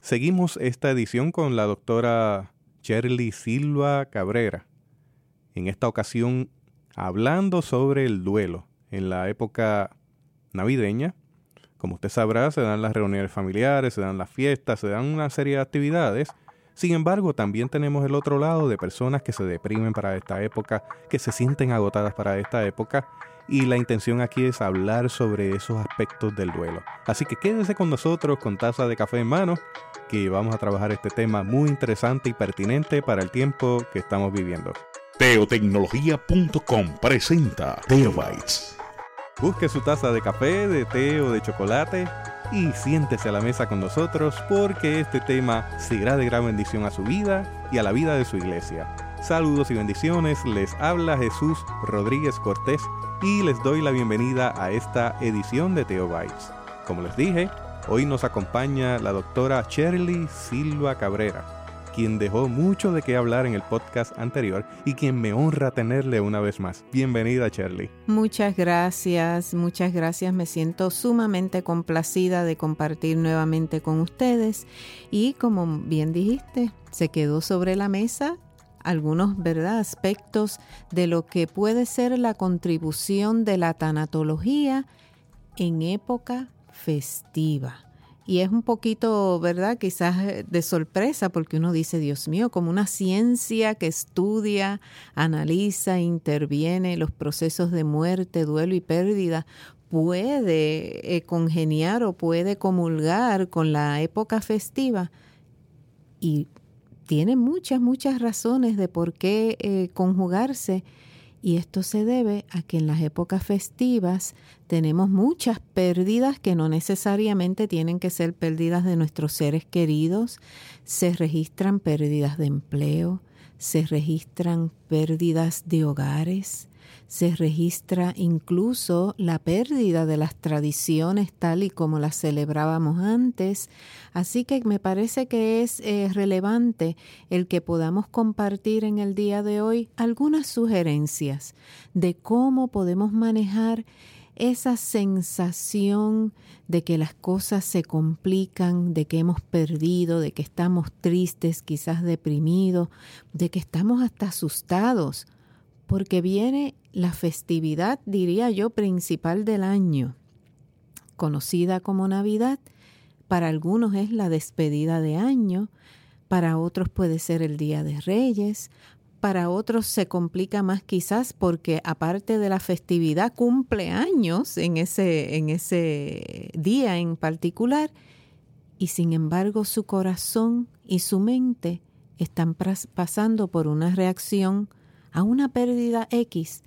Seguimos esta edición con la doctora Shirley Silva Cabrera. En esta ocasión hablando sobre el duelo. En la época navideña, como usted sabrá, se dan las reuniones familiares, se dan las fiestas, se dan una serie de actividades. Sin embargo, también tenemos el otro lado de personas que se deprimen para esta época, que se sienten agotadas para esta época y la intención aquí es hablar sobre esos aspectos del duelo. Así que quédese con nosotros con taza de café en mano, que vamos a trabajar este tema muy interesante y pertinente para el tiempo que estamos viviendo. Teotecnología.com presenta Teobytes. Busque su taza de café, de té o de chocolate y siéntese a la mesa con nosotros porque este tema será de gran bendición a su vida y a la vida de su iglesia. Saludos y bendiciones, les habla Jesús Rodríguez Cortés y les doy la bienvenida a esta edición de Teobytes. Como les dije, hoy nos acompaña la doctora Shirley Silva Cabrera, quien dejó mucho de qué hablar en el podcast anterior y quien me honra tenerle una vez más. Bienvenida, Shirley. Muchas gracias, muchas gracias. Me siento sumamente complacida de compartir nuevamente con ustedes y como bien dijiste, se quedó sobre la mesa algunos ¿verdad? aspectos de lo que puede ser la contribución de la tanatología en época festiva. Y es un poquito, ¿verdad? Quizás eh, de sorpresa porque uno dice, Dios mío, como una ciencia que estudia, analiza, interviene los procesos de muerte, duelo y pérdida, puede eh, congeniar o puede comulgar con la época festiva. Y tiene muchas, muchas razones de por qué eh, conjugarse y esto se debe a que en las épocas festivas tenemos muchas pérdidas que no necesariamente tienen que ser pérdidas de nuestros seres queridos. Se registran pérdidas de empleo, se registran pérdidas de hogares, se registra incluso la pérdida de las tradiciones tal y como las celebrábamos antes. Así que me parece que es eh, relevante el que podamos compartir en el día de hoy algunas sugerencias de cómo podemos manejar esa sensación de que las cosas se complican, de que hemos perdido, de que estamos tristes, quizás deprimidos, de que estamos hasta asustados porque viene la festividad, diría yo, principal del año, conocida como Navidad. Para algunos es la despedida de año, para otros puede ser el Día de Reyes, para otros se complica más quizás porque aparte de la festividad cumple años en ese, en ese día en particular y sin embargo su corazón y su mente están pasando por una reacción a una pérdida X.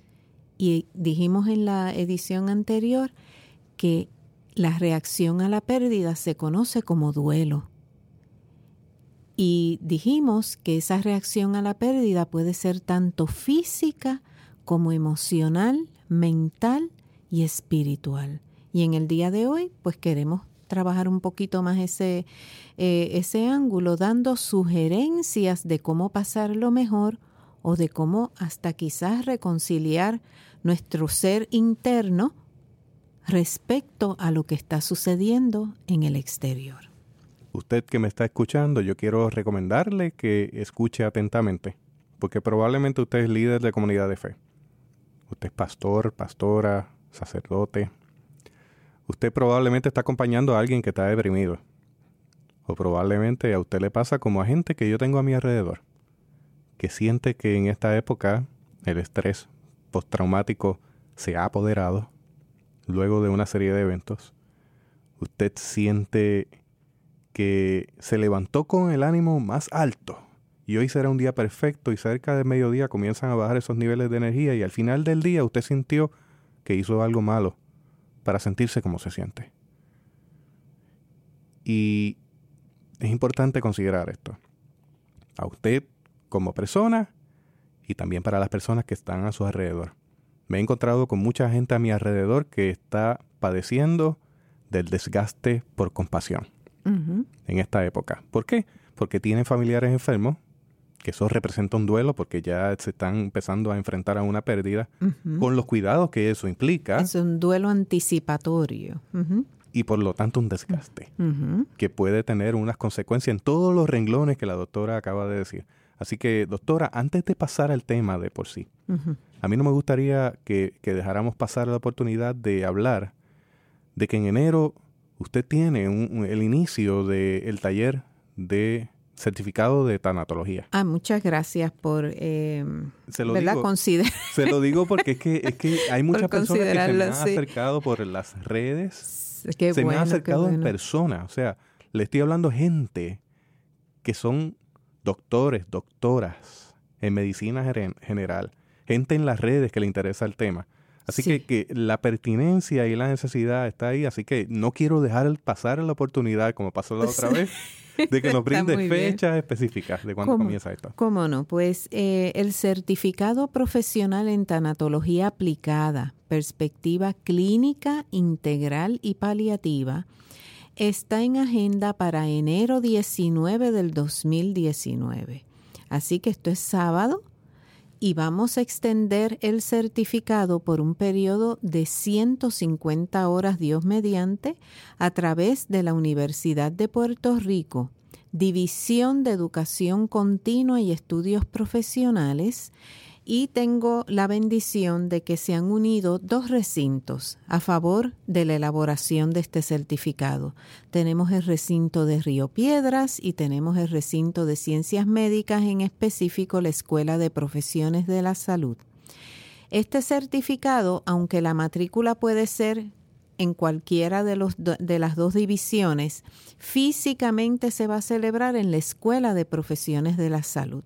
Y dijimos en la edición anterior que la reacción a la pérdida se conoce como duelo. Y dijimos que esa reacción a la pérdida puede ser tanto física como emocional, mental y espiritual. Y en el día de hoy, pues queremos trabajar un poquito más ese, eh, ese ángulo, dando sugerencias de cómo pasarlo mejor o de cómo hasta quizás reconciliar nuestro ser interno respecto a lo que está sucediendo en el exterior. Usted que me está escuchando, yo quiero recomendarle que escuche atentamente, porque probablemente usted es líder de comunidad de fe. Usted es pastor, pastora, sacerdote. Usted probablemente está acompañando a alguien que está deprimido. O probablemente a usted le pasa como a gente que yo tengo a mi alrededor que siente que en esta época el estrés postraumático se ha apoderado luego de una serie de eventos, usted siente que se levantó con el ánimo más alto y hoy será un día perfecto y cerca del mediodía comienzan a bajar esos niveles de energía y al final del día usted sintió que hizo algo malo para sentirse como se siente. Y es importante considerar esto. A usted como persona y también para las personas que están a su alrededor. Me he encontrado con mucha gente a mi alrededor que está padeciendo del desgaste por compasión en esta época. ¿Por qué? Porque tienen familiares enfermos, que eso representa un duelo porque ya se están empezando a enfrentar a una pérdida, con los cuidados que eso implica. Es un duelo anticipatorio. y por lo tanto un desgaste que puede tener unas consecuencias en todos los renglones que la doctora acaba de decir. Así que, doctora, antes de pasar al tema de por sí, a mí no me gustaría que, dejáramos pasar la oportunidad de hablar de que en enero usted tiene el inicio del taller de certificado de tanatología. Ah, muchas gracias por eh, se lo Digo, se lo digo porque es que, es que hay muchas personas que se me han acercado por las redes. se me han acercado en persona. O sea, le estoy hablando gente que son doctores, doctoras en medicina general, gente en las redes que le interesa el tema. Así que, que, la pertinencia y la necesidad está ahí, así que no quiero dejar pasar la oportunidad, como pasó la otra vez, de que nos brinde fechas específicas de cuándo comienza esto. ¿Cómo no? Pues eh, el certificado profesional en tanatología aplicada, perspectiva clínica, integral y paliativa, está en agenda para enero 19 del 2019. Así que esto es sábado y vamos a extender el certificado por un periodo de 150 horas Dios mediante a través de la Universidad de Puerto Rico, División de Educación Continua y Estudios Profesionales y tengo la bendición de que se han unido dos recintos a favor de la elaboración de este certificado. Tenemos el recinto de Río Piedras y tenemos el recinto de Ciencias Médicas, en específico la Escuela de Profesiones de la Salud. Este certificado, aunque la matrícula puede ser en cualquiera de, los, de las dos divisiones, físicamente se va a celebrar en la Escuela de Profesiones de la Salud.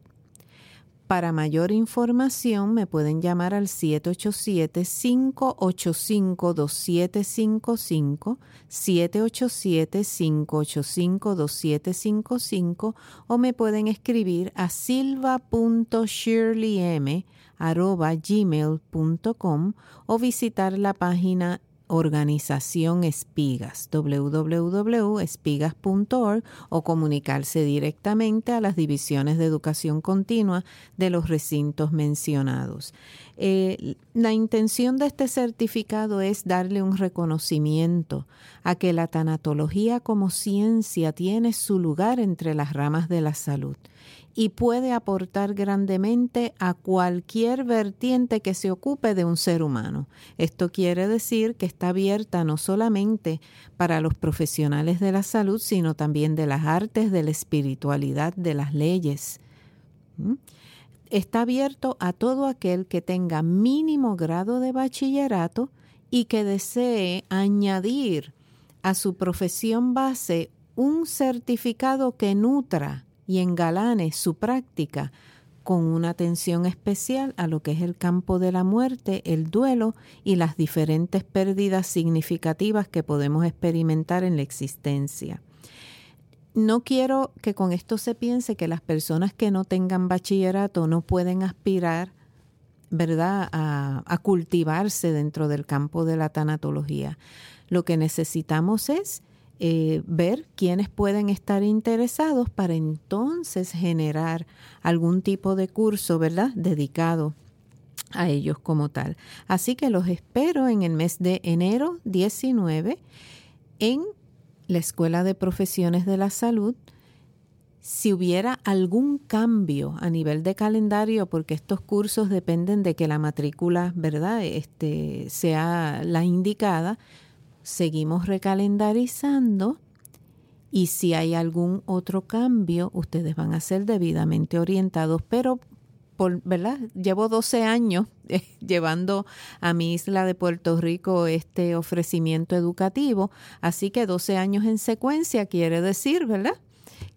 Para mayor información me pueden llamar al 787-585-2755, 787-585-2755 o me pueden escribir a silva.shirleym.gmail.com o visitar la página Organización Espigas, www.espigas.org o comunicarse directamente a las divisiones de educación continua de los recintos mencionados. Eh, la intención de este certificado es darle un reconocimiento a que la tanatología como ciencia tiene su lugar entre las ramas de la salud y puede aportar grandemente a cualquier vertiente que se ocupe de un ser humano. Esto quiere decir que está abierta no solamente para los profesionales de la salud, sino también de las artes, de la espiritualidad, de las leyes. ¿Mm? Está abierto a todo aquel que tenga mínimo grado de bachillerato y que desee añadir a su profesión base un certificado que nutra y engalane su práctica con una atención especial a lo que es el campo de la muerte, el duelo y las diferentes pérdidas significativas que podemos experimentar en la existencia. No quiero que con esto se piense que las personas que no tengan bachillerato no pueden aspirar, ¿verdad?, a, cultivarse dentro del campo de la tanatología. Lo que necesitamos es eh, ver quiénes pueden estar interesados para entonces generar algún tipo de curso, ¿verdad?, dedicado a ellos como tal. Así que los espero en el mes de enero 19 en la Escuela de Profesiones de la Salud. Si hubiera algún cambio a nivel de calendario, porque estos cursos dependen de que la matrícula, ¿verdad?, este, sea la indicada, seguimos recalendarizando y si hay algún otro cambio, ustedes van a ser debidamente orientados, pero por, ¿verdad? Llevo 12 años eh, llevando a mi isla de Puerto Rico este ofrecimiento educativo, así que 12 años en secuencia quiere decir, ¿verdad?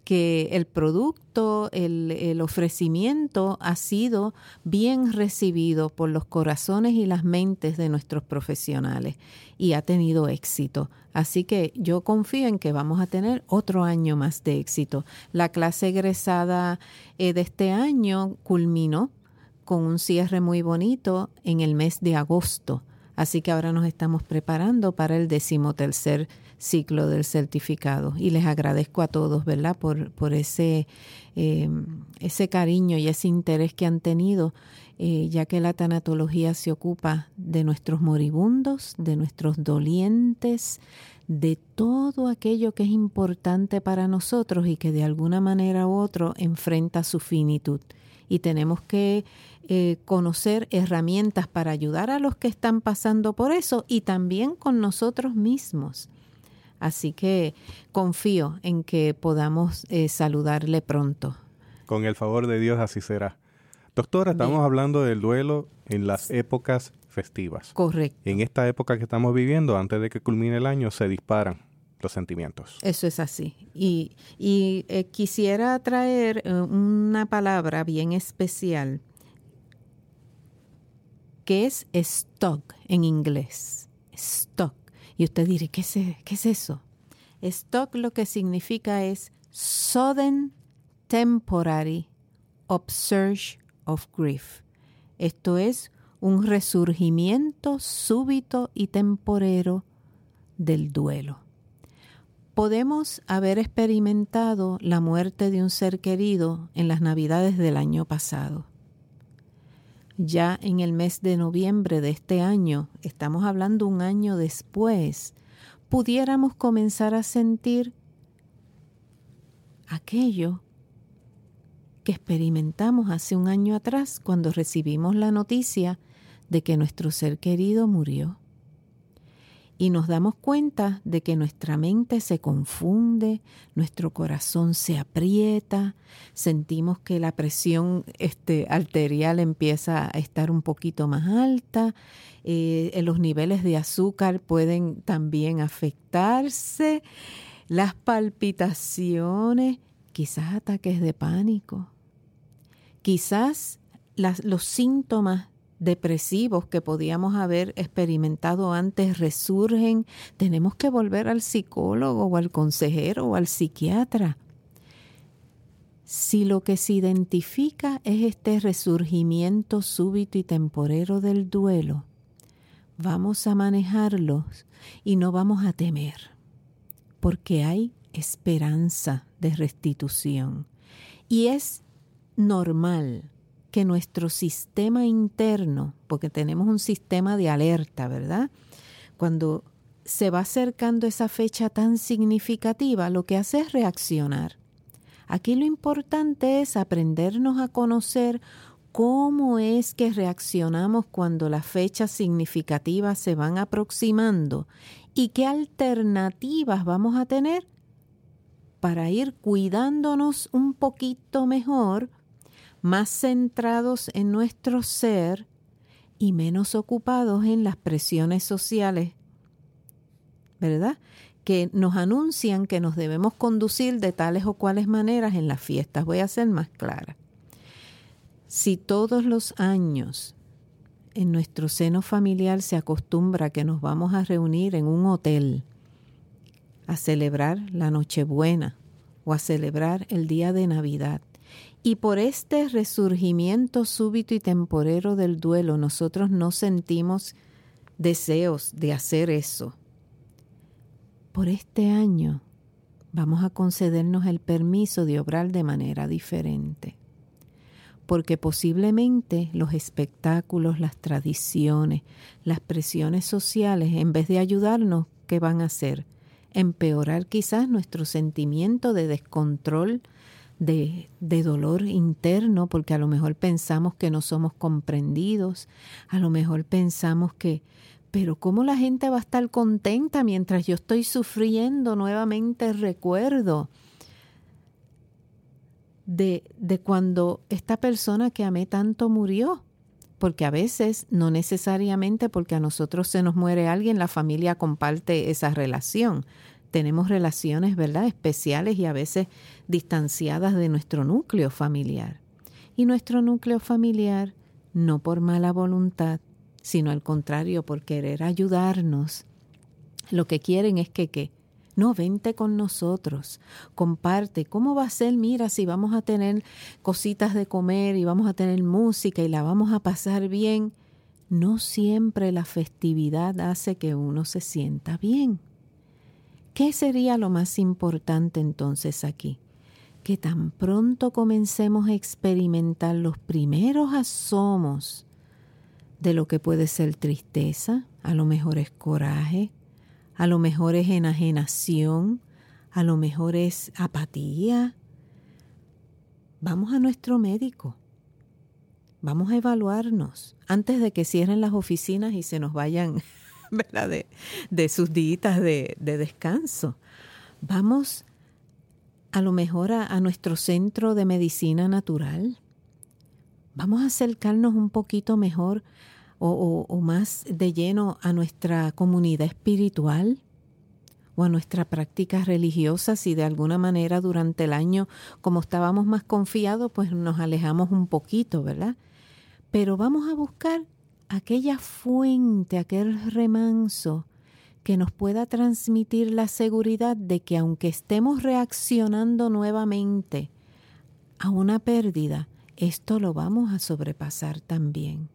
Que el producto, el, ofrecimiento ha sido bien recibido por los corazones y las mentes de nuestros profesionales y ha tenido éxito. Así que yo confío en que vamos a tener otro año más de éxito. La clase egresada eh, de este año culminó con un cierre muy bonito en el mes de agosto. Así que ahora nos estamos preparando para el decimotercer ciclo del certificado. Y les agradezco a todos, ¿verdad?, por, por ese, eh, ese cariño y ese interés que han tenido, eh, ya que la tanatología se ocupa de nuestros moribundos, de nuestros dolientes, de todo aquello que es importante para nosotros y que de alguna manera u otra enfrenta su finitud. Y tenemos que eh, conocer herramientas para ayudar a los que están pasando por eso y también con nosotros mismos. Así que confío en que podamos eh, saludarle pronto. Con el favor de Dios así será. Doctora, estamos hablando del duelo en las épocas festivas. Correcto. En esta época que estamos viviendo, antes de que culmine el año, se disparan los sentimientos. Eso es así. Y, eh, quisiera traer eh, una palabra bien especial que es stock en inglés. Stock. Y usted dirá, ¿qué es, qué es eso? Stock lo que significa es sudden temporary upsurge of grief. Esto es un resurgimiento súbito y temporero del duelo. Podemos haber experimentado la muerte de un ser querido en las navidades del año pasado. Ya en el mes de noviembre de este año, estamos hablando un año después, pudiéramos comenzar a sentir aquello que experimentamos hace un año atrás cuando recibimos la noticia de que nuestro ser querido murió. Y nos damos cuenta de que nuestra mente se confunde, nuestro corazón se aprieta, sentimos que la presión este, arterial empieza a estar un poquito más alta, eh, los niveles de azúcar pueden también afectarse, las palpitaciones, quizás ataques de pánico, quizás los síntomas depresivos que podíamos haber experimentado antes resurgen, tenemos que volver al psicólogo o al consejero o al psiquiatra. Si lo que se identifica es este resurgimiento súbito y temporero del duelo, vamos a manejarlos y no vamos a temer, porque hay esperanza de restitución. Y es normal que nuestro sistema interno, porque tenemos un sistema de alerta, ¿verdad? Cuando se va acercando esa fecha tan significativa, lo que hace es reaccionar. Aquí lo importante es aprendernos a conocer cómo es que reaccionamos cuando las fechas significativas se van aproximando y qué alternativas vamos a tener para ir cuidándonos un poquito mejor más centrados en nuestro ser y menos ocupados en las presiones sociales, ¿verdad? Que nos anuncian que nos debemos conducir de tales o cuales maneras en las fiestas. Voy a ser más clara. Si todos los años en nuestro seno familiar se acostumbra que nos vamos a reunir en un hotel a celebrar la Nochebuena o a celebrar el día de Navidad, y por este resurgimiento súbito y temporero del duelo nosotros no sentimos deseos de hacer eso. Por este año vamos a concedernos el permiso de obrar de manera diferente. Porque posiblemente los espectáculos, las tradiciones, las presiones sociales, en vez de ayudarnos, ¿qué van a hacer? Empeorar quizás nuestro sentimiento de descontrol, de, dolor interno, porque a lo mejor pensamos que no somos comprendidos, a lo mejor pensamos que, pero ¿cómo la gente va a estar contenta mientras yo estoy sufriendo? Nuevamente recuerdo de, de cuando esta persona que amé tanto murió porque a veces, no necesariamente porque a nosotros se nos muere alguien, la familia comparte esa relación tenemos relaciones, ¿verdad?, especiales y a veces distanciadas de nuestro núcleo familiar. Y nuestro núcleo familiar, no por mala voluntad, sino al contrario, por querer ayudarnos, lo que quieren es que. No, vente con nosotros, comparte. ¿Cómo va a ser? Mira, si vamos a tener cositas de comer y vamos a tener música y la vamos a pasar bien. No siempre la festividad hace que uno se sienta bien. ¿Qué sería lo más importante entonces aquí? Que tan pronto comencemos a experimentar los primeros asomos de lo que puede ser tristeza, a lo mejor es coraje, a lo mejor es enajenación, a lo mejor es apatía. Vamos a nuestro médico. Vamos a evaluarnos antes de que cierren las oficinas y se nos vayan De, sus días de, descanso. Vamos a lo mejor a, nuestro centro de medicina natural. Vamos a acercarnos un poquito mejor o, más de lleno a nuestra comunidad espiritual o a nuestra práctica religiosa si de alguna manera durante el año, como estábamos más confiados, pues nos alejamos un poquito, ¿verdad? Pero vamos a buscar aquella fuente, aquel remanso que nos pueda transmitir la seguridad de que aunque estemos reaccionando nuevamente a una pérdida, esto lo vamos a sobrepasar también.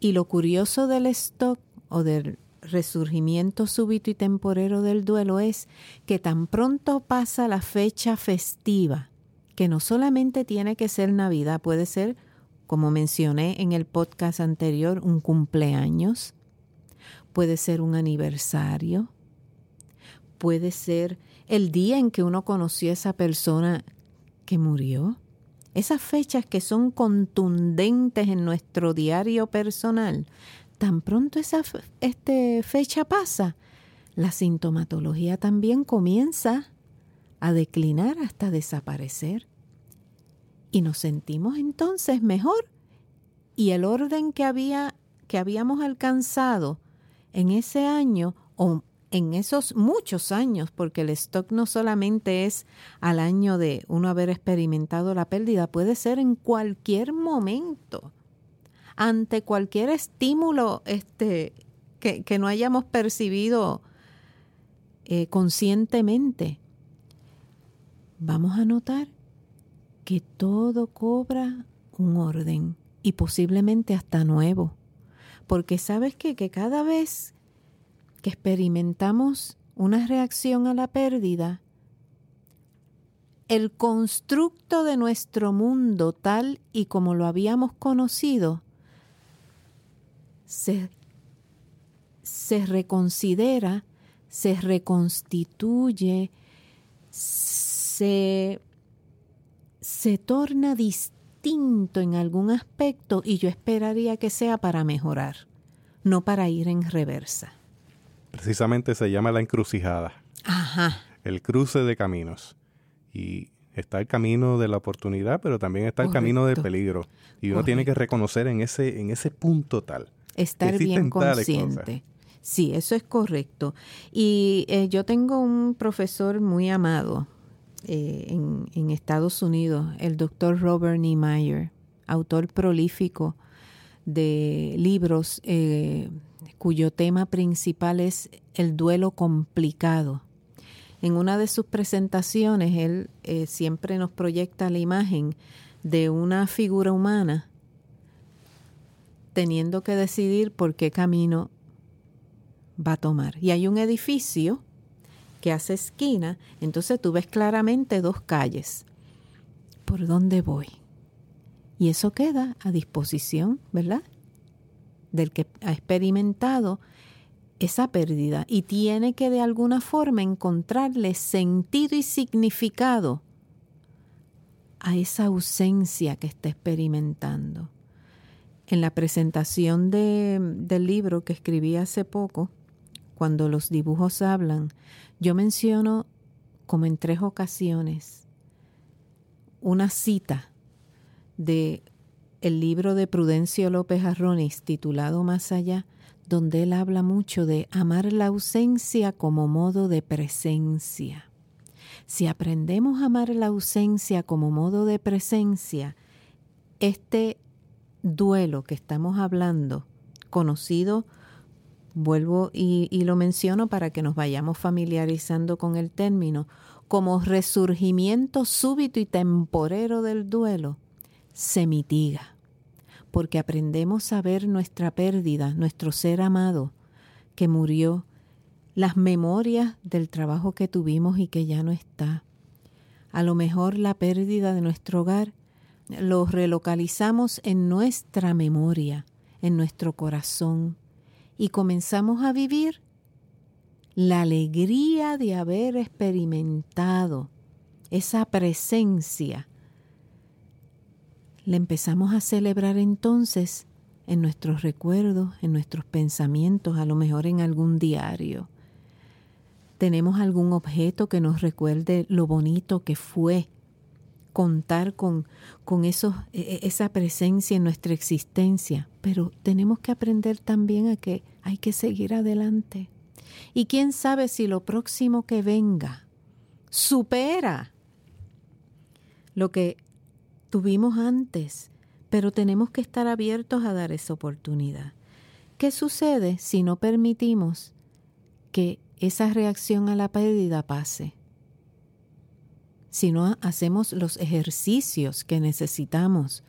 Y lo curioso del stock o del resurgimiento súbito y temporero del duelo es que tan pronto pasa la fecha festiva, que no solamente tiene que ser Navidad, puede ser como mencioné en el podcast anterior, un cumpleaños, puede ser un aniversario, puede ser el día en que uno conoció a esa persona que murió. Esas fechas que son contundentes en nuestro diario personal, tan pronto esa este, fecha pasa, la sintomatología también comienza a declinar hasta desaparecer y nos sentimos entonces mejor y el orden que había que habíamos alcanzado en ese año o en esos muchos años, porque el stock no solamente es al año de uno haber experimentado la pérdida, puede ser en cualquier momento, ante cualquier estímulo este, que, no hayamos percibido eh, conscientemente. Vamos a notar que todo cobra un orden y posiblemente hasta nuevo. Porque sabes qué? que cada vez que experimentamos una reacción a la pérdida, el constructo de nuestro mundo tal y como lo habíamos conocido se, se reconsidera, se reconstituye, se se torna distinto en algún aspecto y yo esperaría que sea para mejorar, no para ir en reversa. Precisamente se llama la encrucijada. Ajá. El cruce de caminos. Y está el camino de la oportunidad, pero también está el camino del peligro. Y uno tiene que reconocer en ese, en ese punto tal. Estar bien consciente. Sí, eso es correcto. Y eh, yo tengo un profesor muy amado, eh, en, Estados Unidos, el doctor Robert Niemeyer, autor prolífico de libros eh, cuyo tema principal es el duelo complicado. En una de sus presentaciones, él eh, siempre nos proyecta la imagen de una figura humana teniendo que decidir por qué camino va a tomar. Y hay un edificio que hace esquina, entonces tú ves claramente dos calles. ¿Por dónde voy? Y eso queda a disposición, ¿verdad? Del que ha experimentado esa pérdida y tiene que de alguna forma encontrarle sentido y significado a esa ausencia que está experimentando. En la presentación de, del libro que escribí hace poco, cuando los dibujos hablan, yo menciono como en tres ocasiones una cita de el libro de Prudencio López Arronis titulado Más allá, donde él habla mucho de amar la ausencia como modo de presencia. Si aprendemos a amar la ausencia como modo de presencia, este duelo que estamos hablando, conocido Vuelvo y, lo menciono para que nos vayamos familiarizando con el término, como resurgimiento súbito y temporero del duelo, se mitiga, porque aprendemos a ver nuestra pérdida, nuestro ser amado que murió, las memorias del trabajo que tuvimos y que ya no está. A lo mejor la pérdida de nuestro hogar lo relocalizamos en nuestra memoria, en nuestro corazón, y comenzamos a vivir la alegría de haber experimentado esa presencia, la empezamos a celebrar entonces en nuestros recuerdos, en nuestros pensamientos, a lo mejor en algún diario. Tenemos algún objeto que nos recuerde lo bonito que fue contar con, con eso, e, e, esa presencia en nuestra existencia, pero tenemos que aprender también a que hay que seguir adelante. Y quién sabe si lo próximo que venga supera lo que tuvimos antes pero tenemos que estar abiertos a dar esa oportunidad. ¿Qué sucede si no permitimos que esa reacción a la pérdida pase? Si no hacemos los ejercicios que necesitamos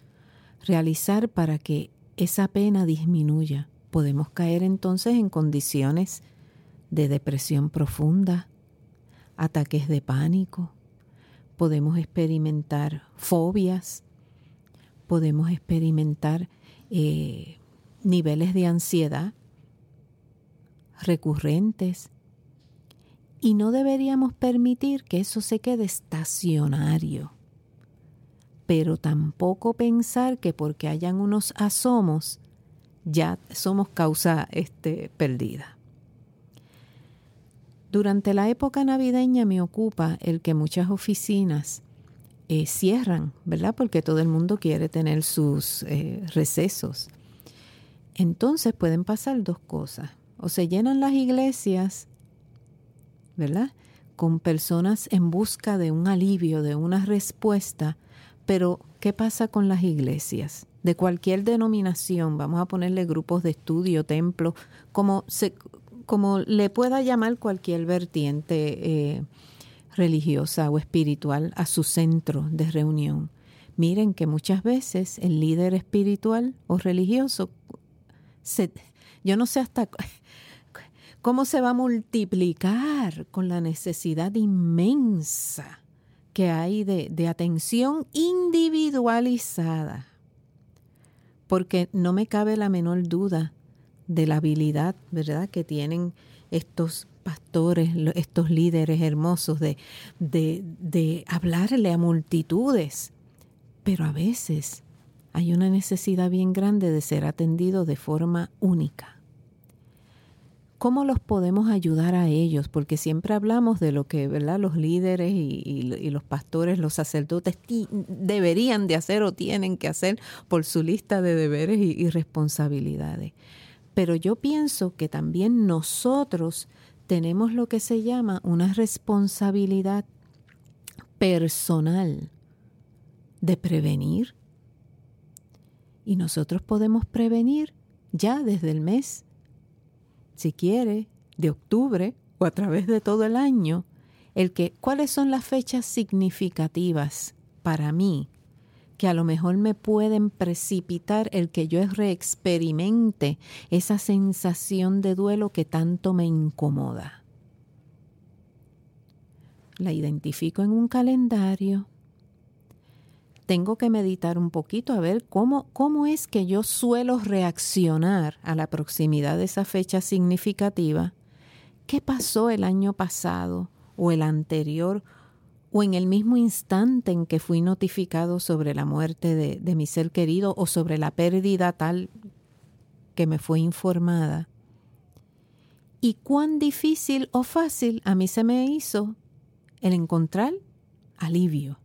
realizar para que esa pena disminuya, podemos caer entonces en condiciones de depresión profunda, ataques de pánico, podemos experimentar fobias, podemos experimentar eh, niveles de ansiedad recurrentes y no deberíamos permitir que eso se quede estacionario. Pero tampoco pensar que porque hayan unos asomos ya somos causa este, perdida. Durante la época navideña me ocupa el que muchas oficinas eh, cierran, ¿verdad? Porque todo el mundo quiere tener sus eh, recesos. Entonces pueden pasar dos cosas. O se llenan las iglesias, ¿verdad? Con personas en busca de un alivio, de una respuesta. Pero, ¿qué pasa con las iglesias? De cualquier denominación, vamos a ponerle grupos de estudio, templo, como, se, como le pueda llamar cualquier vertiente. Eh, religiosa o espiritual a su centro de reunión. Miren que muchas veces el líder espiritual o religioso, se, yo no sé hasta cómo se va a multiplicar con la necesidad inmensa que hay de, de atención individualizada. Porque no me cabe la menor duda de la habilidad, ¿verdad?, que tienen estos pastores, estos líderes hermosos de, de, de hablarle a multitudes. Pero a veces hay una necesidad bien grande de ser atendido de forma única. ¿Cómo los podemos ayudar a ellos? Porque siempre hablamos de lo que ¿verdad? los líderes y, los pastores, los sacerdotes deberían de hacer o tienen que hacer por su lista de deberes y responsabilidades. Pero yo pienso que también nosotros tenemos lo que se llama una responsabilidad personal de prevenir. Y nosotros podemos prevenir ya desde el mes, si quiere, de octubre o a través de todo el año, el que cuáles son las fechas significativas para mí que a lo mejor me pueden precipitar el que yo reexperimente esa sensación de duelo que tanto me incomoda. La identifico en un calendario. Tengo que meditar un poquito a ver cómo, cómo es que yo suelo reaccionar a la proximidad de esa fecha significativa. ¿Qué pasó el año pasado o el anterior o en el mismo instante en que fui notificado sobre la muerte de, mi ser querido o sobre la pérdida tal que me fue informada. Y cuán difícil o fácil a mí se me hizo el encontrar alivio.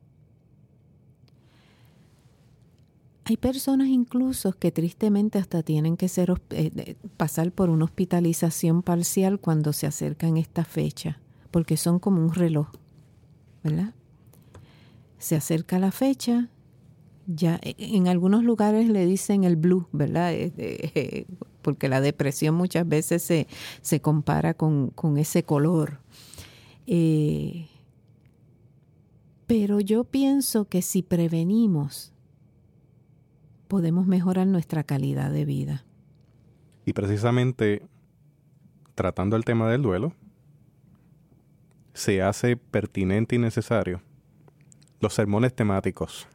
Hay personas incluso que tristemente hasta tienen que ser, eh, pasar por una hospitalización parcial cuando se acercan esta fecha, porque son como un reloj ¿verdad? Se acerca la fecha, ya e, en algunos lugares le dicen el blue, ¿verdad? Porque la depresión muchas veces se, se compara con, ese color. Eh, pero yo pienso que si prevenimos, podemos mejorar nuestra calidad de vida. Y precisamente tratando el tema del duelo, se hace pertinente y necesario los sermones temáticos.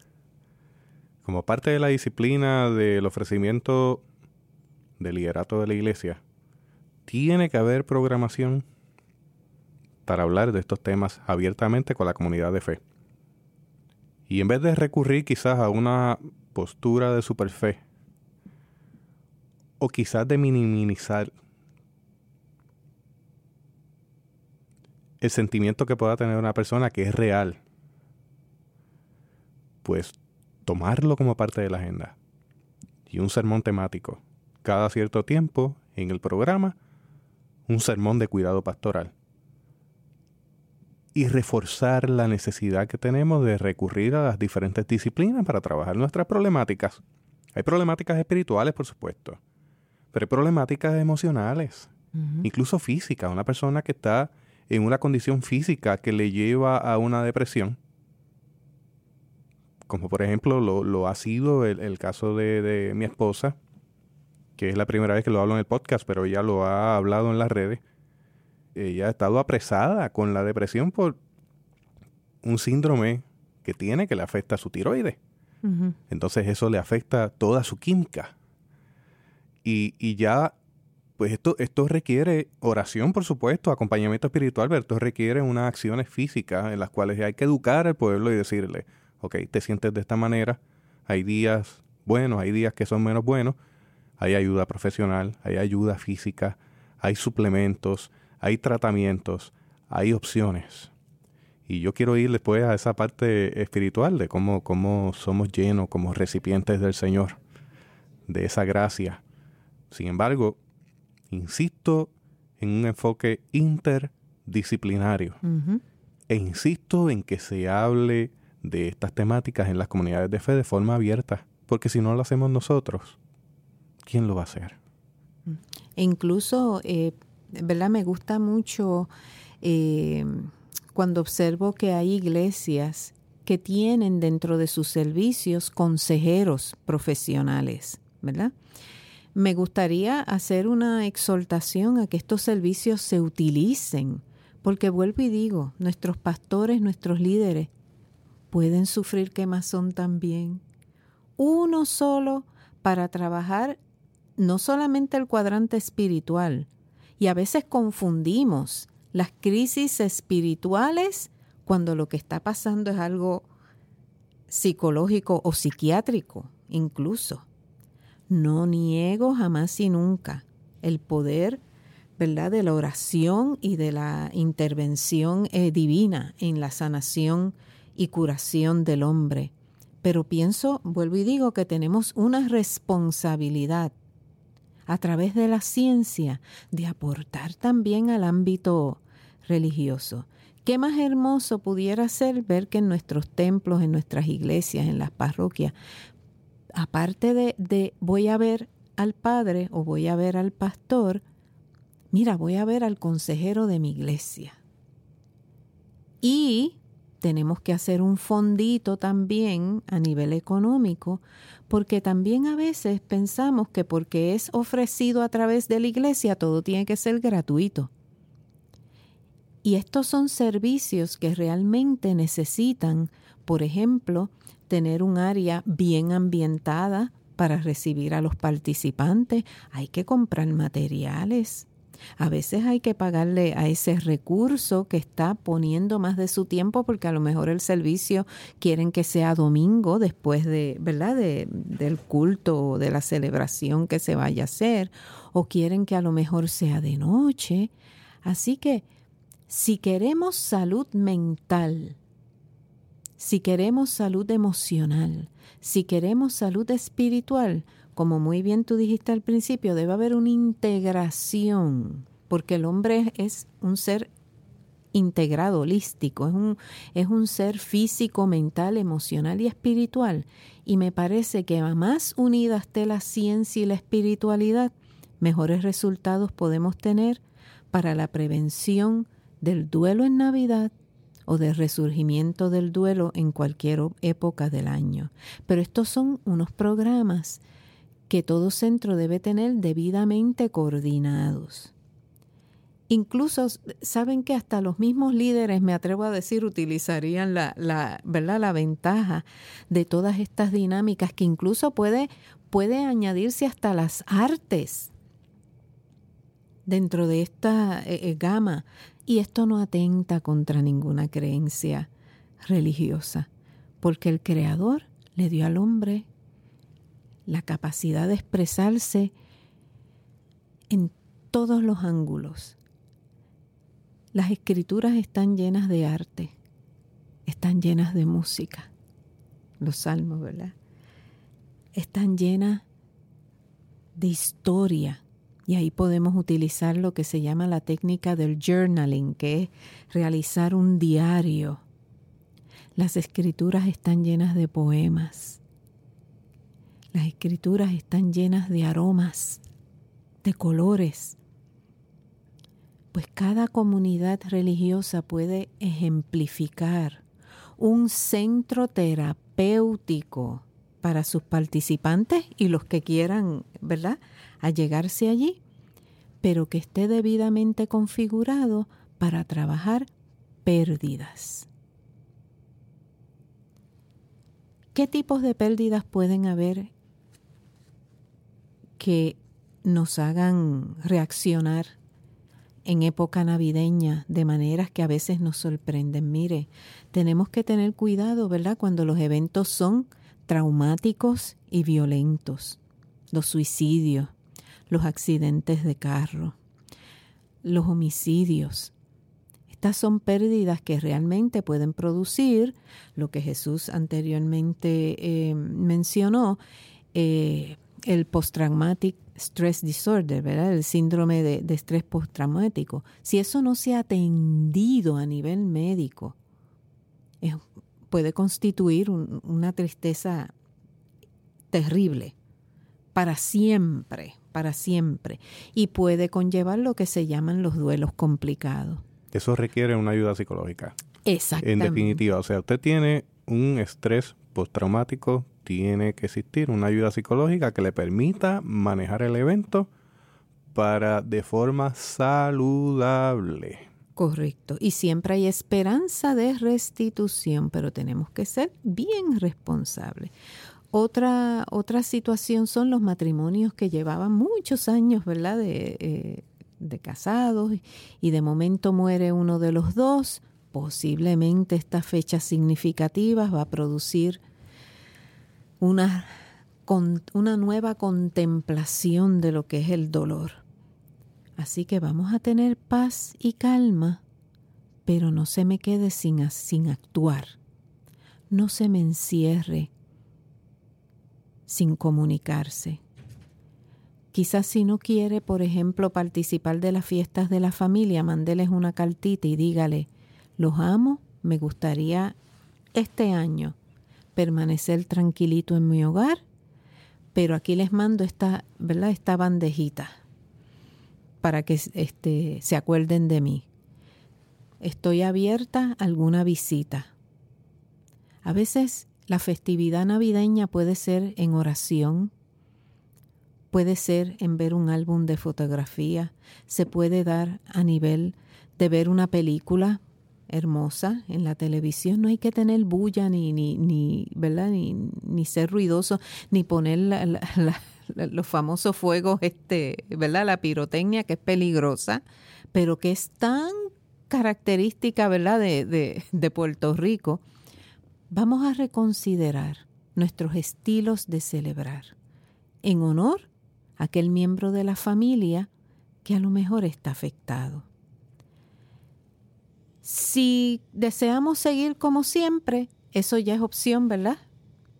Como parte de la disciplina del ofrecimiento del liderato de la iglesia, tiene que haber programación para hablar de estos temas abiertamente con la comunidad de fe. Y en vez de recurrir quizás a una postura de superfe, o quizás de minimizar el sentimiento que pueda tener una persona que es real, pues tomarlo como parte de la agenda. Y un sermón temático. Cada cierto tiempo en el programa, un sermón de cuidado pastoral. Y reforzar la necesidad que tenemos de recurrir a las diferentes disciplinas para trabajar nuestras problemáticas. Hay problemáticas espirituales, por supuesto, pero hay problemáticas emocionales, incluso físicas. Una persona que está en una condición física que le lleva a una depresión, como por ejemplo lo, ha sido el, caso de, mi esposa, que es la primera vez que lo hablo en el podcast, pero ella lo ha hablado en las redes. Ella ha estado apresada con la depresión por un síndrome que tiene que le afecta a su tiroides. Entonces eso le afecta toda su química. Y, y ya pues esto, esto requiere oración, por supuesto, acompañamiento espiritual, pero esto requiere unas acciones físicas en las cuales hay que educar al pueblo y decirle, ok, te sientes de esta manera, hay días buenos, hay días que son menos buenos, hay ayuda profesional, hay ayuda física, hay suplementos, hay tratamientos, hay opciones. Y yo quiero ir después a esa parte espiritual de cómo, cómo somos llenos como recipientes del Señor, de esa gracia. Sin embargo, Insisto en un enfoque interdisciplinario. E insisto en que se hable de estas temáticas en las comunidades de fe de forma abierta. Porque si no lo hacemos nosotros, ¿quién lo va a hacer? E incluso, eh, ¿verdad? Me gusta mucho eh, cuando observo que hay iglesias que tienen dentro de sus servicios consejeros profesionales, ¿verdad? me gustaría hacer una exhortación a que estos servicios se utilicen, porque vuelvo y digo, nuestros pastores, nuestros líderes, pueden sufrir quemazón también. Uno solo para trabajar no solamente el cuadrante espiritual, y a veces confundimos las crisis espirituales cuando lo que está pasando es algo psicológico o psiquiátrico incluso. No niego jamás y nunca el poder, ¿verdad?, de la oración y de la intervención eh, divina en la sanación y curación del hombre. Pero pienso, vuelvo y digo, que tenemos una responsabilidad a través de la ciencia de aportar también al ámbito religioso. ¿Qué más hermoso pudiera ser ver que en nuestros templos, en nuestras iglesias, en las parroquias, aparte de, voy a ver al padre o voy a ver al pastor, mira, voy a ver al consejero de mi iglesia. Y tenemos que hacer un fondito también a nivel económico, porque también a veces pensamos que porque es ofrecido a través de la iglesia todo tiene que ser gratuito. Y estos son servicios que realmente necesitan, por ejemplo, tener un área bien ambientada para recibir a los participantes. Hay que comprar materiales. A veces hay que pagarle a ese recurso que está poniendo más de su tiempo porque a lo mejor el servicio quieren que sea domingo después de, ¿verdad? De, del culto o de la celebración que se vaya a hacer o quieren que a lo mejor sea de noche. Así que si queremos salud mental, si queremos salud emocional, si queremos salud espiritual, como muy bien tú dijiste al principio, debe haber una integración, porque el hombre es un ser integrado, holístico, es un, es un ser físico, mental, emocional y espiritual. Y me parece que más unida esté la ciencia y la espiritualidad, mejores resultados podemos tener para la prevención del duelo en Navidad, o de resurgimiento del duelo en cualquier época del año. Pero estos son unos programas que todo centro debe tener debidamente coordinados. Incluso saben que hasta los mismos líderes, me atrevo a decir, utilizarían la, ¿verdad? la ventaja de todas estas dinámicas que incluso puede, puede añadirse hasta las artes dentro de esta eh, eh, gama Y esto no atenta contra ninguna creencia religiosa, porque el Creador le dio al hombre la capacidad de expresarse en todos los ángulos. Las escrituras están llenas de arte, están llenas de música, los salmos, ¿verdad? Están llenas de historia. Y ahí podemos utilizar lo que se llama la técnica del journaling, que es realizar un diario. Las escrituras están llenas de poemas. Las escrituras están llenas de aromas, de colores, pues cada comunidad religiosa puede ejemplificar un centro terapéutico para sus participantes y los que quieran, ¿verdad?, allegarse allí, pero que esté debidamente configurado para trabajar pérdidas. ¿Qué tipos de pérdidas pueden haber que nos hagan reaccionar en época navideña de maneras que a veces nos sorprenden. Mire, tenemos que tener cuidado, ¿verdad? Cuando los eventos son traumáticos y violentos. Los suicidios, los accidentes de carro, los homicidios. Estas son pérdidas que realmente pueden producir lo que Jesús anteriormente eh, mencionó, eh, el post-traumatic stress disorder, ¿verdad? El síndrome de, estrés postraumático. Si eso no se ha atendido a nivel médico, puede constituir una tristeza terrible para siempre, para siempre, y puede conllevar lo que se llaman los duelos complicados. Eso requiere una ayuda psicológica. Exactamente. En definitiva, o sea, usted tiene un estrés postraumático tiene que existir una ayuda psicológica que le permita manejar el evento para de forma saludable. Correcto. Y siempre hay esperanza de restitución, pero tenemos que ser bien responsables. Otra, otra situación son los matrimonios que llevaban muchos años, ¿verdad? De, eh, de casados y de momento muere uno de los dos. Posiblemente estas fechas significativas va a producir una, una nueva contemplación de lo que es el dolor. Así que vamos a tener paz y calma, pero no se me quede sin, sin actuar. No se me encierre sin comunicarse. Quizás si no quiere, por ejemplo, participar de las fiestas de la familia, mandeles una cartita y dígale, los amo, me gustaría este año permanecer tranquilito en mi hogar, pero aquí les mando esta, ¿verdad? esta bandejita para que este, se acuerden de mí. Estoy abierta a alguna visita. A veces la festividad navideña puede ser en oración, puede ser en ver un álbum de fotografía, se puede dar a nivel de ver una película hermosa en la televisión. No hay que tener bulla ni, ni, ni ¿verdad? Ni, ni ser ruidoso, ni poner los famosos fuegos, este, ¿verdad? La pirotecnia que es peligrosa, pero que es tan característica, ¿verdad? De, de, de Puerto Rico. Vamos a reconsiderar nuestros estilos de celebrar en honor a aquel miembro de la familia que a lo mejor está afectado. Si deseamos seguir como siempre, eso ya es opción, ¿verdad?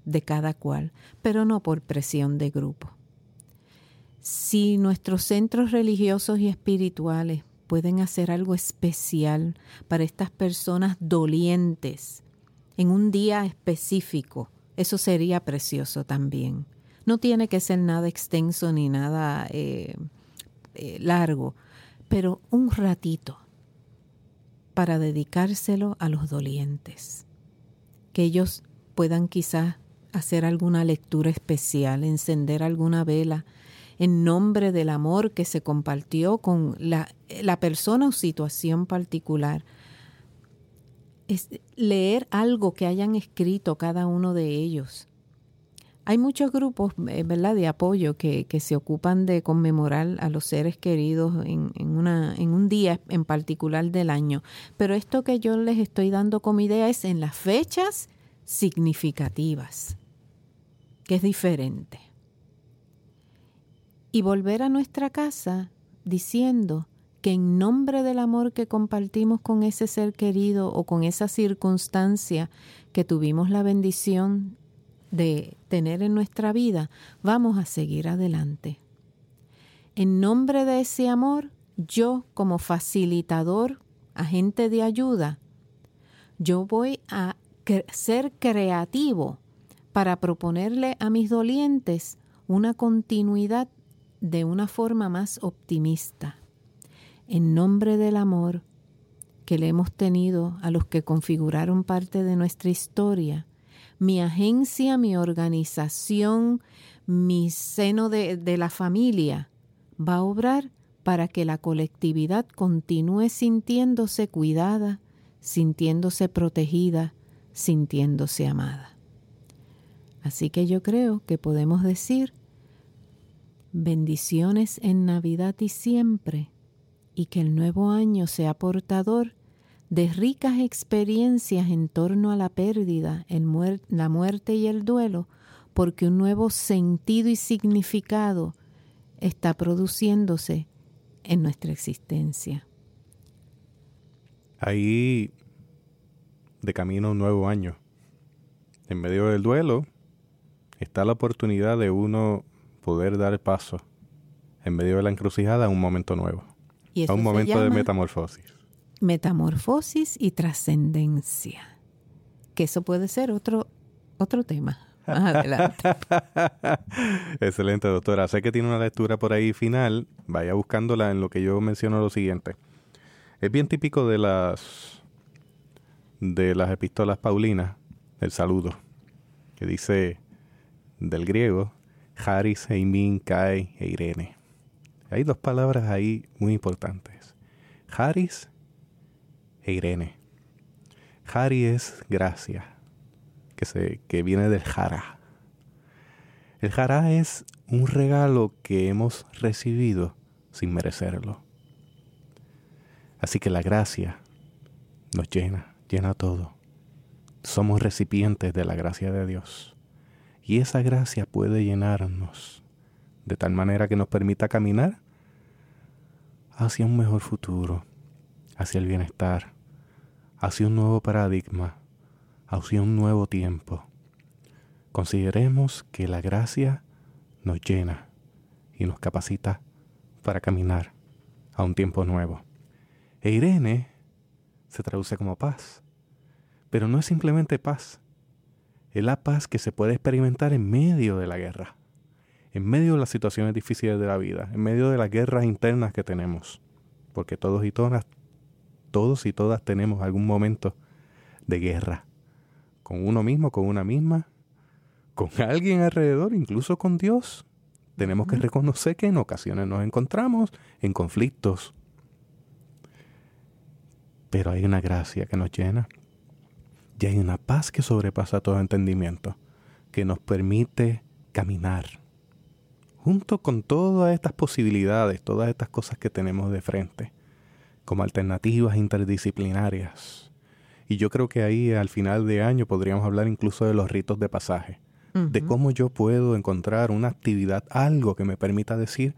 De cada cual, pero no por presión de grupo. Si nuestros centros religiosos y espirituales pueden hacer algo especial para estas personas dolientes en un día específico, eso sería precioso también. No tiene que ser nada extenso ni nada eh, eh, largo, pero un ratito para dedicárselo a los dolientes. Que ellos puedan quizás hacer alguna lectura especial, encender alguna vela en nombre del amor que se compartió con la, la persona o situación particular. Es leer algo que hayan escrito cada uno de ellos. Hay muchos grupos, eh, ¿verdad?, de apoyo que, que, se ocupan de conmemorar a los seres queridos en, en, una, en un día en particular del año. Pero esto que yo les estoy dando como idea es en las fechas significativas, que es diferente. Y volver a nuestra casa diciendo que en nombre del amor que compartimos con ese ser querido o con esa circunstancia que tuvimos la bendición de tener en nuestra vida, vamos a seguir adelante. En nombre de ese amor, yo como facilitador, agente de ayuda, yo voy a ser creativo para proponerle a mis dolientes una continuidad de una forma más optimista. En nombre del amor que le hemos tenido a los que configuraron parte de nuestra historia, mi agencia, mi organización, mi seno de, la familia va a obrar para que la colectividad continúe sintiéndose cuidada, sintiéndose protegida, sintiéndose amada. Así que yo creo que podemos decir bendiciones en Navidad y siempre, y que el nuevo año sea portador de ricas experiencias en torno a la pérdida, la muerte y el duelo, porque un nuevo sentido y significado está produciéndose en nuestra existencia. Ahí, de camino a un nuevo año, en medio del duelo, está la oportunidad de uno poder dar paso en medio de la encrucijada a un momento nuevo, a un momento de metamorfosis metamorfosis y trascendencia. Que eso puede ser otro, otro tema. Más adelante. Excelente, doctora. Sé que tiene una lectura por ahí final. Vaya buscándola en lo que yo menciono lo siguiente. Es bien típico de las de las epístolas paulinas, el saludo, que dice del griego, Haris, Eimin, Kai e Irene. Hay dos palabras ahí muy importantes. Haris e Irene. Hari es gracia, que, se, que viene del jara. El jara es un regalo que hemos recibido sin merecerlo. Así que la gracia nos llena, llena todo. Somos recipientes de la gracia de Dios. Y esa gracia puede llenarnos de tal manera que nos permita caminar hacia un mejor futuro, hacia el bienestar, hacia un nuevo paradigma, hacia un nuevo tiempo. Consideremos que la gracia nos llena y nos capacita para caminar a un tiempo nuevo. E Irene se traduce como paz, pero no es simplemente paz, es la paz que se puede experimentar en medio de la guerra, en medio de las situaciones difíciles de la vida, en medio de las guerras internas que tenemos, porque todos y todas todos y todas tenemos algún momento de guerra. Con uno mismo, con una misma, con alguien alrededor, incluso con Dios. Tenemos que reconocer que en ocasiones nos encontramos en conflictos. Pero hay una gracia que nos llena. Y hay una paz que sobrepasa todo entendimiento, que nos permite caminar. Junto con todas estas posibilidades, todas estas cosas que tenemos de frente como alternativas interdisciplinarias. Y yo creo que ahí al final de año podríamos hablar incluso de los ritos de pasaje, de cómo yo puedo encontrar una actividad, algo que me permita decir,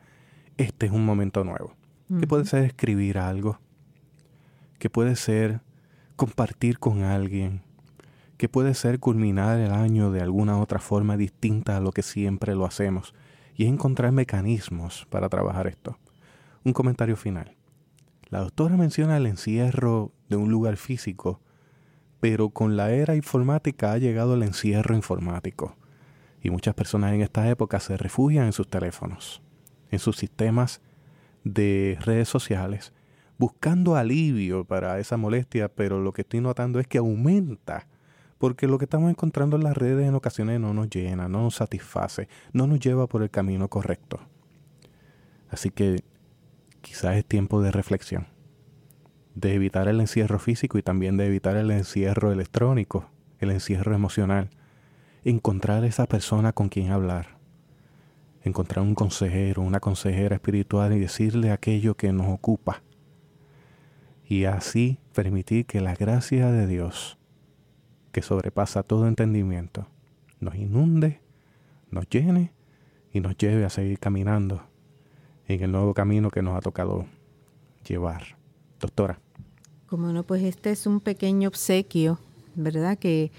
este es un momento nuevo. Que puede ser escribir algo, que puede ser compartir con alguien, que puede ser culminar el año de alguna otra forma distinta a lo que siempre lo hacemos, y es encontrar mecanismos para trabajar esto. Un comentario final. La doctora menciona el encierro de un lugar físico, pero con la era informática ha llegado el encierro informático. Y muchas personas en esta época se refugian en sus teléfonos, en sus sistemas de redes sociales, buscando alivio para esa molestia, pero lo que estoy notando es que aumenta, porque lo que estamos encontrando en las redes en ocasiones no nos llena, no nos satisface, no nos lleva por el camino correcto. Así que quizás es tiempo de reflexión, de evitar el encierro físico y también de evitar el encierro electrónico, el encierro emocional, encontrar esa persona con quien hablar, encontrar un consejero, una consejera espiritual y decirle aquello que nos ocupa. Y así permitir que la gracia de Dios, que sobrepasa todo entendimiento, nos inunde, nos llene y nos lleve a seguir caminando en el nuevo camino que nos ha tocado llevar. Doctora. Como no, pues este es un pequeño obsequio, ¿verdad? Que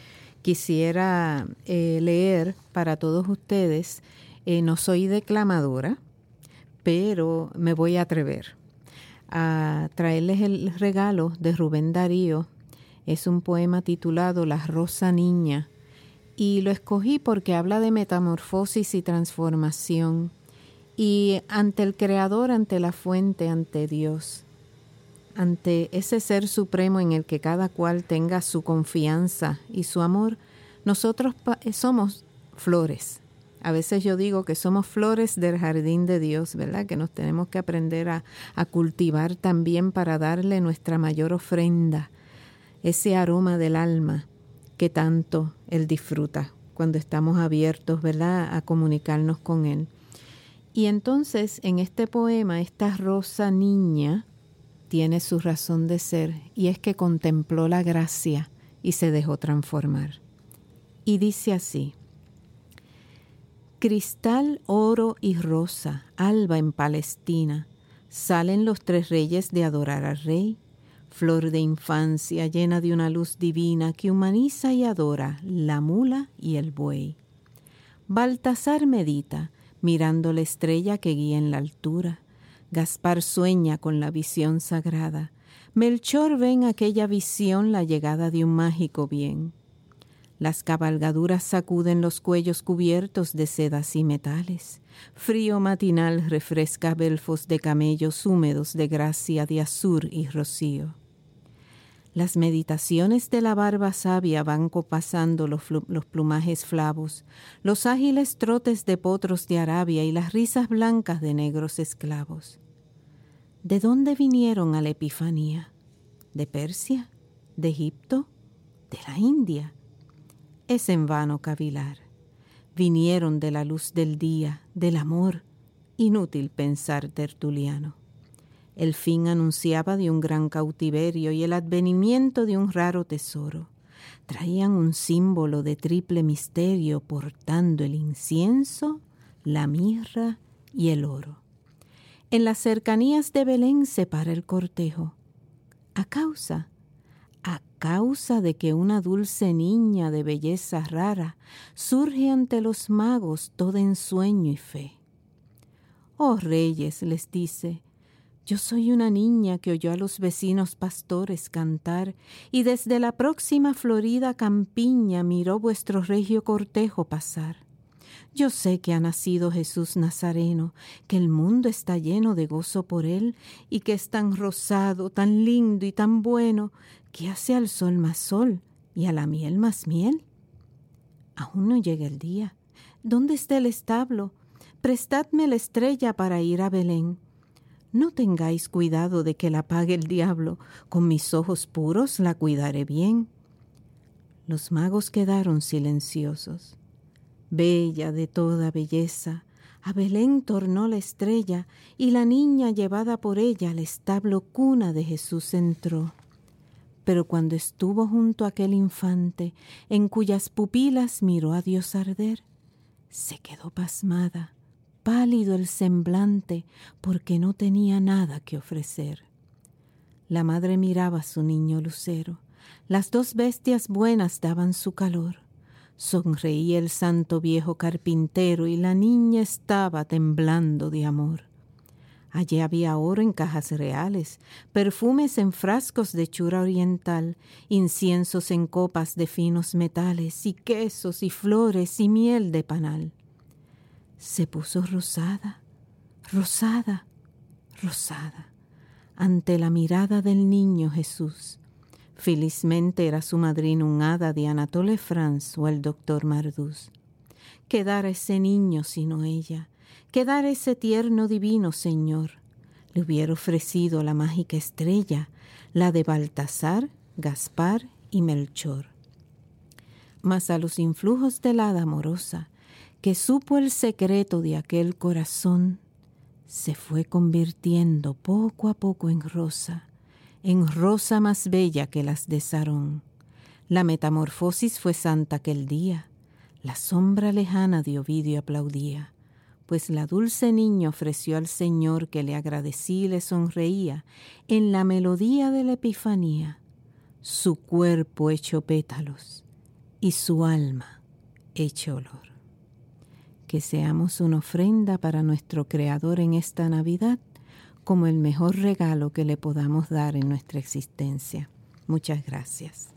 quisiera eh, leer para todos ustedes. Eh, no soy declamadora, pero me voy a atrever a traerles el regalo de Rubén Darío. Es un poema titulado La Rosa Niña y lo escogí porque habla de metamorfosis y transformación y ante el Creador, ante la fuente, ante Dios, ante ese ser supremo en el que cada cual tenga su confianza y su amor, nosotros somos flores, a veces yo digo que somos flores del jardín de Dios, ¿verdad? Que nos tenemos que aprender a, cultivar también para darle nuestra mayor ofrenda, ese aroma del alma que tanto Él disfruta cuando estamos abiertos, ¿verdad?, a comunicarnos con Él. Y entonces en este poema, esta rosa niña tiene su razón de ser y es que contempló la gracia y se dejó transformar. Y dice así, Cristal, oro y rosa, alba en Palestina, salen los tres reyes de adorar al rey, flor de infancia llena de una luz divina que humaniza y adora la mula y el buey. Baltasar medita, mirando la estrella que guía en la altura. Gaspar sueña con la visión sagrada. Melchor ve en aquella visión la llegada de un mágico bien. Las cabalgaduras sacuden los cuellos cubiertos de sedas y metales. Frío matinal refresca belfos de camellos húmedos de gracia de azur y rocío. Las meditaciones de la barba sabia van copasando los, los, plumajes flavos, los ágiles trotes de potros de Arabia y las risas blancas de negros esclavos. ¿De dónde vinieron a la Epifanía? ¿De Persia? ¿De Egipto? ¿De la India? es en vano cavilar. Vinieron de la luz del día, del amor, inútil pensar tertuliano. El fin anunciaba de un gran cautiverio y el advenimiento de un raro tesoro. Traían un símbolo de triple misterio portando el incienso, la mirra y el oro. En las cercanías de Belén se para el cortejo. A causa a causa de que una dulce niña de belleza rara surge ante los magos toda en sueño y fe. Oh reyes, les dice, yo soy una niña que oyó a los vecinos pastores cantar y desde la próxima florida campiña miró vuestro regio cortejo pasar. Yo sé que ha nacido Jesús Nazareno, que el mundo está lleno de gozo por él y que es tan rosado, tan lindo y tan bueno, que hace al sol más sol y a la miel más miel. Aún no llega el día. ¿Dónde está el establo? Prestadme la estrella para ir a Belén. No tengáis cuidado de que la pague el diablo, con mis ojos puros la cuidaré bien. Los magos quedaron silenciosos. Bella de toda belleza, a Belén tornó la estrella, y la niña llevada por ella al establo cuna de Jesús entró. Pero cuando estuvo junto a aquel infante, en cuyas pupilas miró a Dios arder, se quedó pasmada, pálido el semblante, porque no tenía nada que ofrecer. La madre miraba a su niño lucero, las dos bestias buenas daban su calor. Sonreía el santo viejo carpintero y la niña estaba temblando de amor. Allí había oro en cajas reales, perfumes en frascos de chura oriental, inciensos en copas de finos metales, y quesos y flores y miel de panal. Se puso rosada, rosada, rosada, ante la mirada del niño Jesús. Felizmente era su madrina un hada de Anatole France o el doctor Marduz. Quedara ese niño sino ella, dar ese tierno divino Señor. Le hubiera ofrecido la mágica estrella, la de Baltasar, Gaspar y Melchor. mas a los influjos del hada amorosa, que supo el secreto de aquel corazón, se fue convirtiendo poco a poco en rosa, en rosa más bella que las de Sarón. La metamorfosis fue santa aquel día, la sombra lejana de Ovidio aplaudía, pues la dulce niña ofreció al Señor que le agradecí y le sonreía en la melodía de la Epifanía, su cuerpo hecho pétalos y su alma hecho olor que seamos una ofrenda para nuestro Creador en esta Navidad como el mejor regalo que le podamos dar en nuestra existencia. Muchas gracias.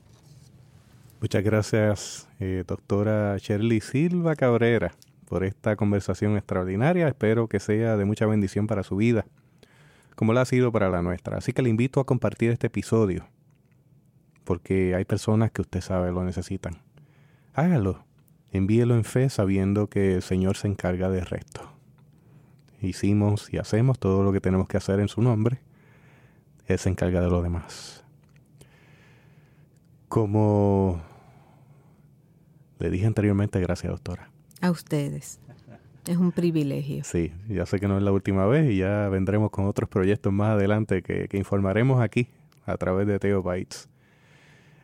Muchas gracias, eh, doctora Shirley Silva Cabrera, por esta conversación extraordinaria. Espero que sea de mucha bendición para su vida, como la ha sido para la nuestra. Así que le invito a compartir este episodio, porque hay personas que usted sabe lo necesitan. Hágalo envíelo en fe sabiendo que el Señor se encarga del resto. Hicimos y hacemos todo lo que tenemos que hacer en su nombre. Él se encarga de lo demás. Como le dije anteriormente, gracias doctora. A ustedes. Es un privilegio. Sí, ya sé que no es la última vez y ya vendremos con otros proyectos más adelante que, informaremos aquí a través de Teo Bytes.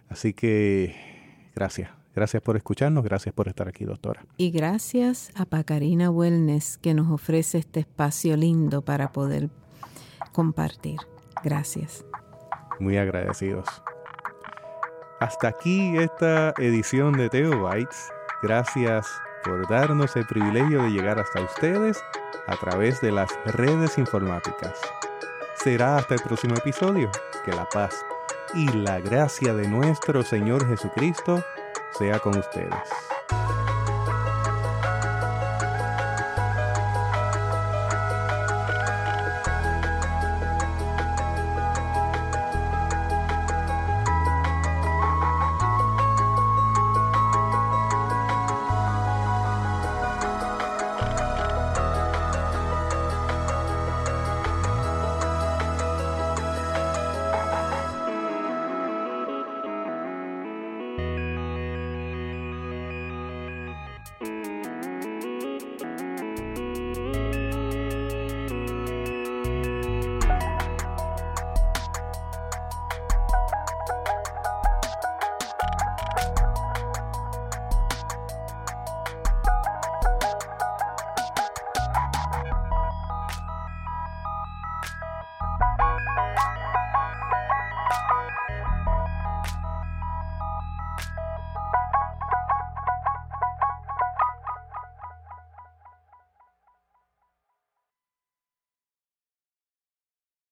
Así que gracias. Gracias por escucharnos, gracias por estar aquí, doctora. Y gracias a Pacarina Wellness que nos ofrece este espacio lindo para poder compartir. Gracias. Muy agradecidos. Hasta aquí esta edición de Teo Bytes. Gracias por darnos el privilegio de llegar hasta ustedes a través de las redes informáticas. Será hasta el próximo episodio. Que la paz y la gracia de nuestro Señor Jesucristo sea con ustedes.